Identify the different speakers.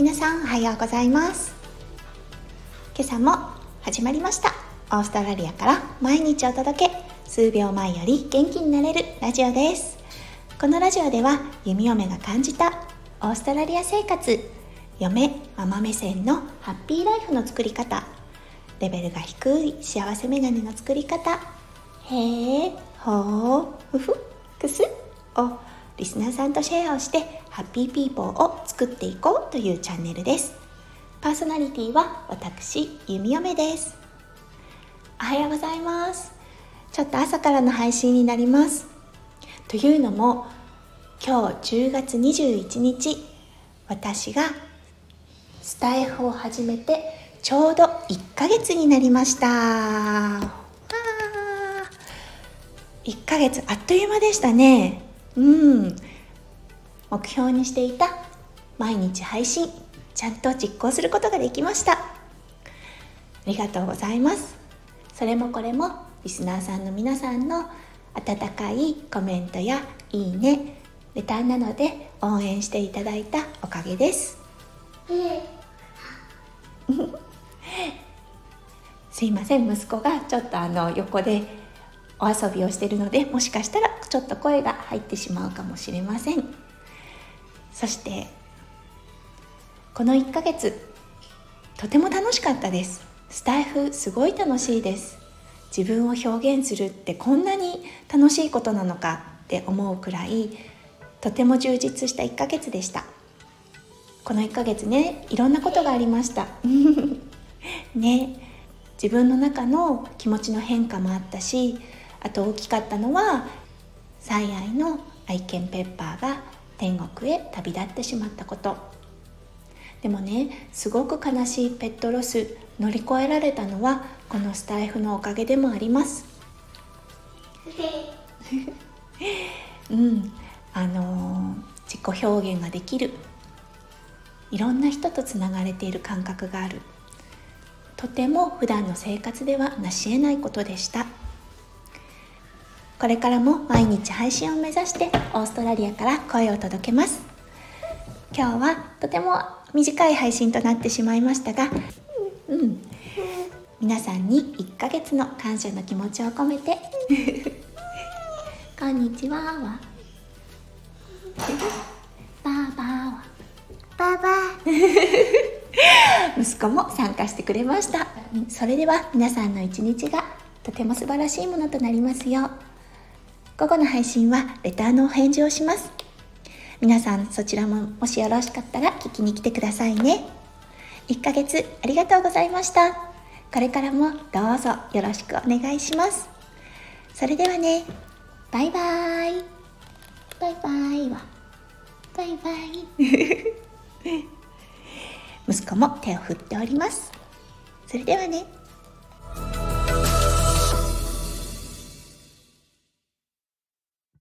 Speaker 1: 皆さんおはようございます。今朝も始まりました。オーストラリアから毎日お届け。数秒前より元気になれるラジオです。このラジオでは弓嫁が感じたオーストラリア生活嫁ママ目線のハッピーライフの作り方レベルが低い幸せメガネの作り方へえほーふふくすをリスナーさんとシェアをしてハッピーピーポーを作っていこうというチャンネルです。パーソナリティは私弓嫁です。おはようございます。ちょっと朝からの配信になります。というのも今日10月21日私がスタイフを始めてちょうど1ヶ月になりました。1ヶ月あっという間でしたね。うん。目標にしていた毎日配信ちゃんと実行することができました。ありがとうございます。それもこれもリスナーさんの皆さんの温かいコメントやいいねレターなどで応援していただいたおかげです。すいません。息子がちょっとあの横でお遊びをしているのでもしかしたらちょっと声が入ってしまうかもしれません。そしてこの1ヶ月とても楽しかったです。スタイフすごい楽しいです。自分を表現するってこんなに楽しいことなのかって思うくらいとても充実した1ヶ月でした。この1ヶ月ねいろんなことがありました。ね自分の中の気持ちの変化もあったしあと大きかったのは最愛の愛犬ペッパーが天国へ旅立ってしまったこと。でもねすごく悲しいペットロス乗り越えられたのはこのスタイフのおかげでもあります。うん。あのー、自己表現ができる。いろんな人とつながれている感覚がある。とても普段の生活では成し得ないことでしたこれからも毎日配信を目指してオーストラリアから声を届けます。今日はとても短い配信となってしまいましたがうん皆さんに1ヶ月の感謝の気持ちを込めて。こんにちは。はバーバーは。
Speaker 2: ババ
Speaker 1: 息子も参加してくれました。それでは皆さんの一日がとても素晴らしいものとなりますよう。午後の配信はレターのお返事をします。皆さんそちらももしよろしかったら聞きに来てくださいね。1ヶ月ありがとうございました。これからもどうぞよろしくお願いします。それではねバイバーイ。バイバイは。バイバイ。息子も手を振っております。それではね。